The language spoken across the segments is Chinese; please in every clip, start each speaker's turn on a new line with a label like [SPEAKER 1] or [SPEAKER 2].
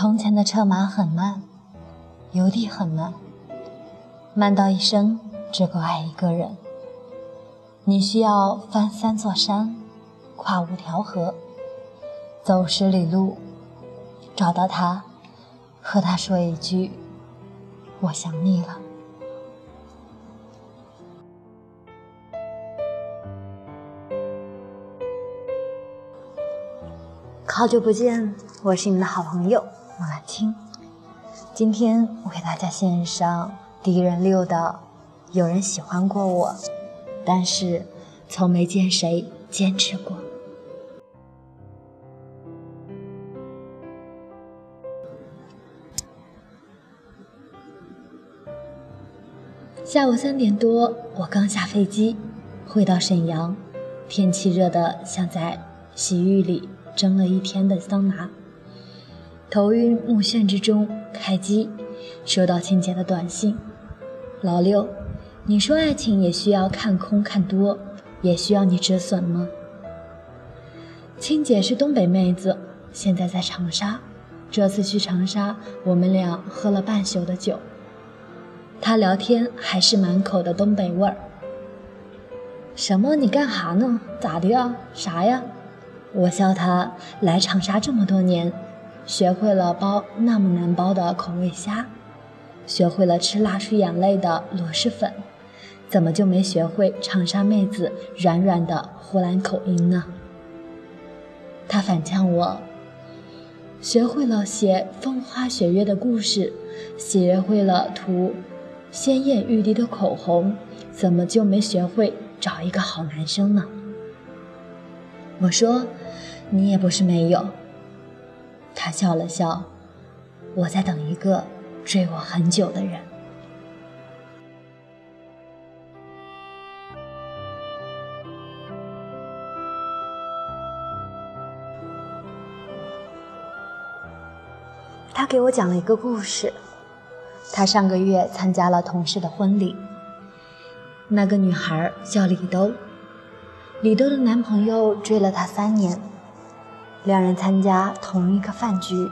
[SPEAKER 1] 从前的车马很慢，邮递很慢，慢到一生只够爱一个人。你需要翻三座山，跨五条河，走十里路，找到他，和他说一句：“我想你了。”好久不见，我是你的好朋友莫兰青。今天我给大家献上狄仁六的《有人喜欢过我，但是从没见谁坚持过》。下午三点多，我刚下飞机，回到沈阳，天气热得像在洗浴里。蒸了一天的桑拿，头晕目眩之中开机，收到亲姐的短信：“老六，你说爱情也需要看空看多，也需要你止损吗？”亲姐是东北妹子，现在在长沙。这次去长沙，我们俩喝了半宿的酒。她聊天还是满口的东北味儿。什么？你干哈呢？咋的呀？啥呀？我笑她来长沙这么多年，学会了包那么难包的口味虾，学会了吃辣出眼泪的螺蛳粉，怎么就没学会长沙妹子软软的湖南口音呢？他反呛我，学会了写风花雪月的故事，学会了涂鲜艳欲滴的口红，怎么就没学会找一个好男生呢？我说。你也不是没有。他笑了笑，我在等一个追我很久的人。他给我讲了一个故事。他上个月参加了同事的婚礼，那个女孩叫李兜，李兜的男朋友追了她三年。两人参加同一个饭局，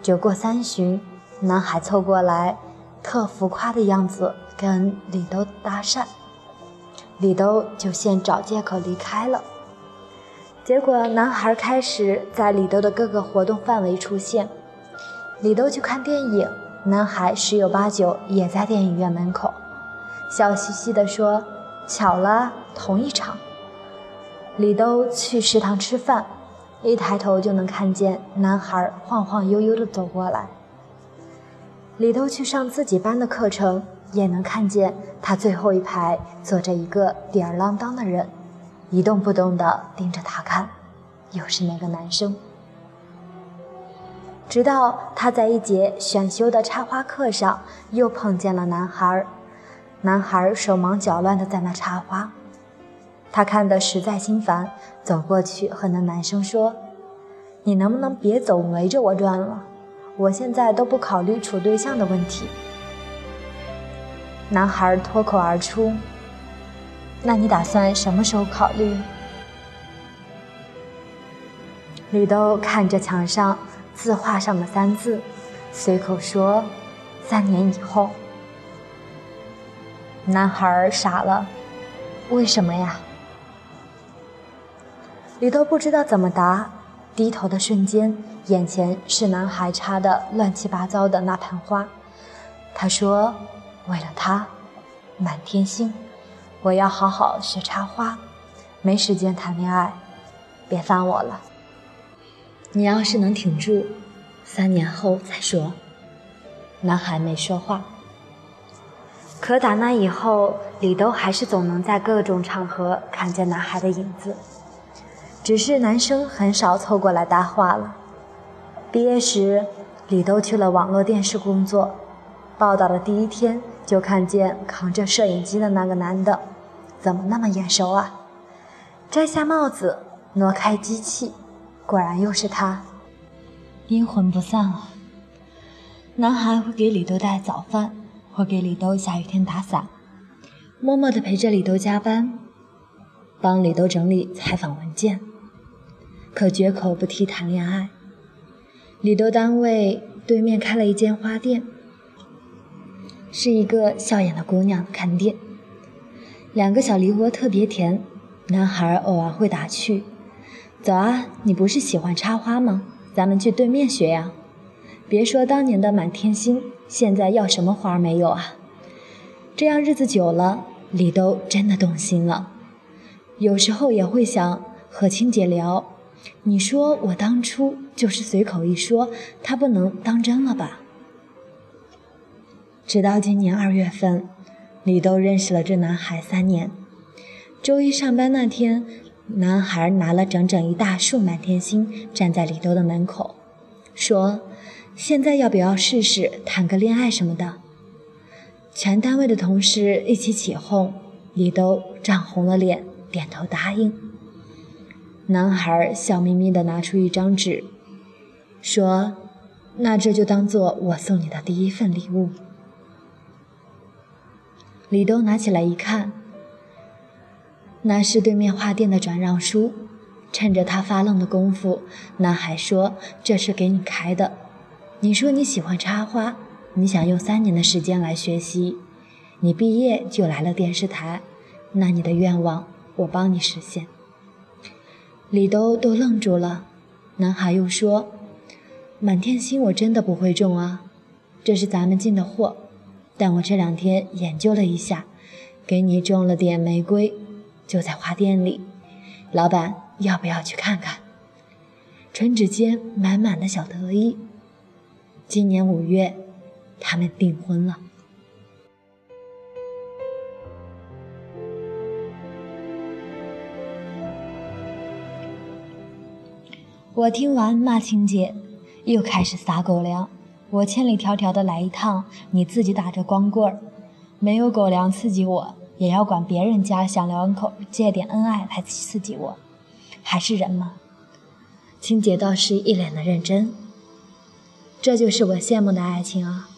[SPEAKER 1] 酒过三巡，男孩凑过来，特浮夸的样子跟李兜搭讪，李兜就先找借口离开了。结果男孩开始在李兜的各个活动范围出现，李兜去看电影，男孩十有八九也在电影院门口，笑嘻嘻地说：“巧了，同一场。”李兜去食堂吃饭。一抬头就能看见男孩晃晃悠悠地走过来。里头去上自己班的课程，也能看见他最后一排坐着一个吊儿郎当的人，一动不动地盯着他看，又是那个男生。直到他在一节选修的插花课上又碰见了男孩，男孩手忙脚乱地在那插花。他看得实在心烦，走过去和那男生说：“你能不能别总围着我转了？我现在都不考虑处对象的问题。”男孩脱口而出：“那你打算什么时候考虑？”绿豆看着墙上字画上的三字，随口说：“三年以后。”男孩傻了：“为什么呀？”李都不知道怎么答，低头的瞬间，眼前是男孩插的乱七八糟的那盆花。他说：“为了他，满天星，我要好好学插花，没时间谈恋爱，别烦我了。你要是能挺住，三年后再说。”男孩没说话。可打那以后，李都还是总能在各种场合看见男孩的影子。只是男生很少凑过来搭话了。毕业时，李都去了网络电视工作。报道的第一天就看见扛着摄影机的那个男的，怎么那么眼熟啊？摘下帽子，挪开机器，果然又是他。阴魂不散啊！男孩会给李都带早饭，会给李都下雨天打伞，默默地陪着李都加班，帮李都整理采访文件。可绝口不提谈恋爱。李豆单位对面开了一间花店，是一个笑眼的姑娘看店。两个小梨窝特别甜，男孩偶尔会打趣：“走啊，你不是喜欢插花吗？咱们去对面学呀。”别说当年的满天星，现在要什么花没有啊？这样日子久了，李豆真的动心了。有时候也会想和青姐聊。你说我当初就是随口一说，他不能当真了吧？直到今年二月份，李豆认识了这男孩三年。周一上班那天，男孩拿了整整一大束满天星，站在李豆的门口，说：“现在要不要试试谈个恋爱什么的？”全单位的同事一起起哄，李豆涨红了脸，点头答应。男孩笑眯眯地拿出一张纸，说：“那这就当做我送你的第一份礼物。”李东拿起来一看，那是对面花店的转让书。趁着他发愣的功夫，男孩说：“这是给你开的。你说你喜欢插花，你想用三年的时间来学习，你毕业就来了电视台，那你的愿望我帮你实现。”李兜都愣住了，男孩又说：“满天星我真的不会种啊，这是咱们进的货。但我这两天研究了一下，给你种了点玫瑰，就在花店里。老板要不要去看看？”唇指间满满的小得意。今年五月，他们订婚了。我听完骂青姐，又开始撒狗粮。我千里迢迢的来一趟，你自己打着光棍儿，没有狗粮刺激我，也要管别人家小两口借点恩爱来刺激我，还是人吗？青姐倒是一脸的认真。这就是我羡慕的爱情啊。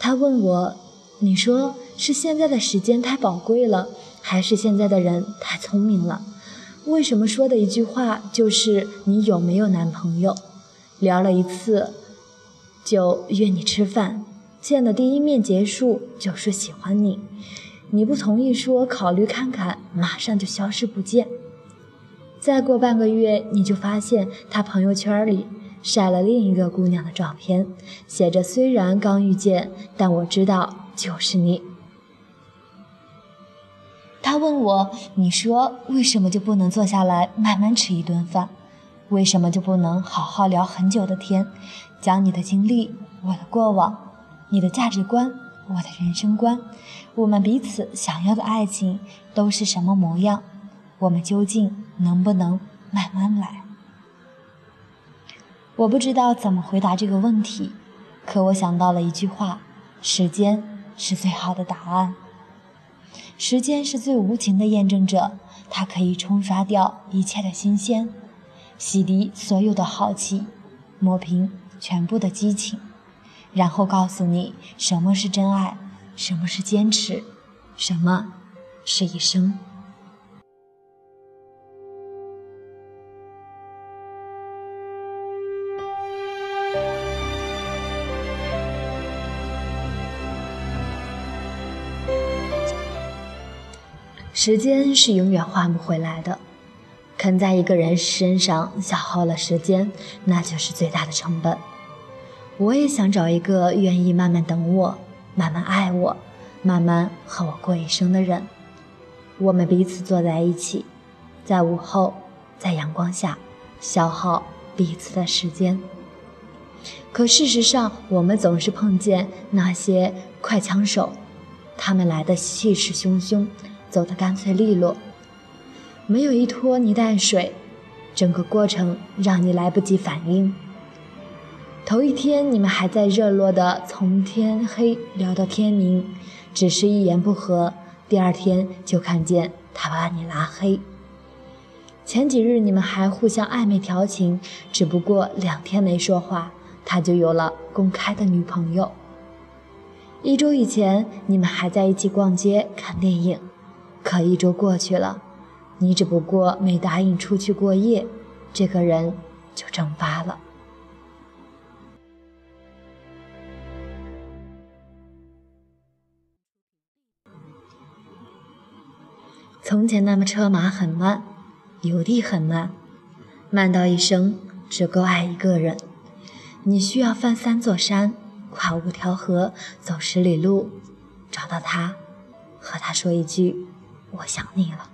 [SPEAKER 1] 她问我，你说是现在的时间太宝贵了，还是现在的人太聪明了？为什么说的一句话就是你有没有男朋友？聊了一次就约你吃饭，见的第一面结束就说喜欢你，你不同意说考虑看看，马上就消失不见。再过半个月，你就发现他朋友圈里晒了另一个姑娘的照片，写着虽然刚遇见，但我知道就是你。他问我：“你说为什么就不能坐下来慢慢吃一顿饭？为什么就不能好好聊很久的天，讲你的经历、我的过往、你的价值观、我的人生观，我们彼此想要的爱情都是什么模样？我们究竟能不能慢慢来？”我不知道怎么回答这个问题，可我想到了一句话：“时间是最好的答案。”时间是最无情的验证者，它可以冲刷掉一切的新鲜，洗涤所有的好奇，抹平全部的激情，然后告诉你什么是真爱，什么是坚持，什么是一生。时间是永远换不回来的，肯在一个人身上消耗了时间，那就是最大的成本。我也想找一个愿意慢慢等我、慢慢爱我、慢慢和我过一生的人。我们彼此坐在一起，在午后，在阳光下，消耗彼此的时间。可事实上，我们总是碰见那些快枪手，他们来的气势汹汹。走得干脆利落，没有一拖泥带水，整个过程让你来不及反应。头一天你们还在热络的从天黑聊到天明，只是一言不合，第二天就看见他把你拉黑。前几日你们还互相暧昧调情，只不过两天没说话，他就有了公开的女朋友。一周以前你们还在一起逛街看电影。可一周过去了你只不过没答应出去过夜这个人就蒸发了。从前那么车马很慢邮递很慢慢到一生只够爱一个人。你需要翻三座山跨五条河走十里路找到他和他说一句我想你了”。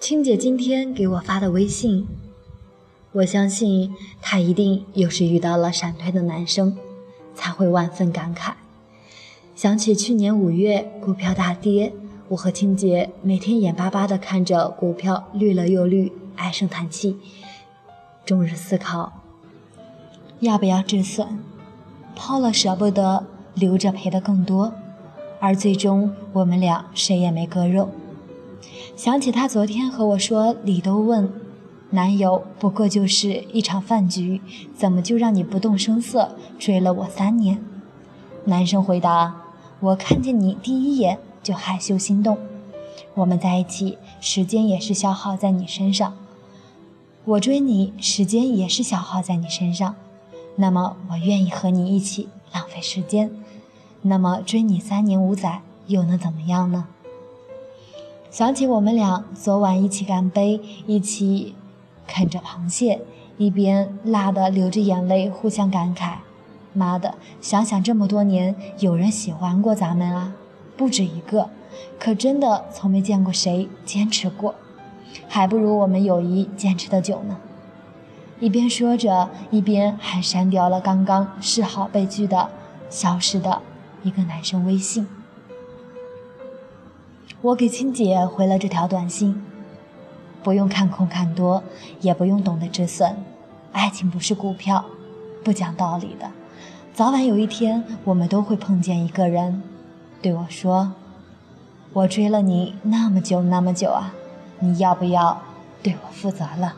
[SPEAKER 1] 青姐今天给我发的微信。我相信她一定又是遇到了闪退的男生，才会万分感慨。想起去年五月股票大跌，我和青姐每天眼巴巴地看着股票绿了又绿，唉声叹气，终日思考要不要止损，抛了舍不得，留着赔的更多，而最终我们俩谁也没割肉。想起他昨天和我说，李都问。男友不过就是一场饭局，怎么就让你不动声色追了我三年？男生回答：“我看见你第一眼就害羞心动，我们在一起时间也是消耗在你身上，我追你时间也是消耗在你身上，那么我愿意和你一起浪费时间，那么追你三年五载又能怎么样呢？”想起我们俩昨晚一起干杯，一起。啃着螃蟹，一边辣的流着眼泪，互相感慨：“妈的，想想这么多年，有人喜欢过咱们啊，不止一个，可真的从没见过谁坚持过，还不如我们友谊坚持的久呢。”一边说着，一边还删掉了刚刚示好被拒的、消失的一个男生微信。我给青姐回了这条短信。不用看空看多，也不用懂得止损。爱情不是股票，不讲道理的。早晚有一天，我们都会碰见一个人，对我说：“我追了你那么久那么久啊，你要不要对我负责了？”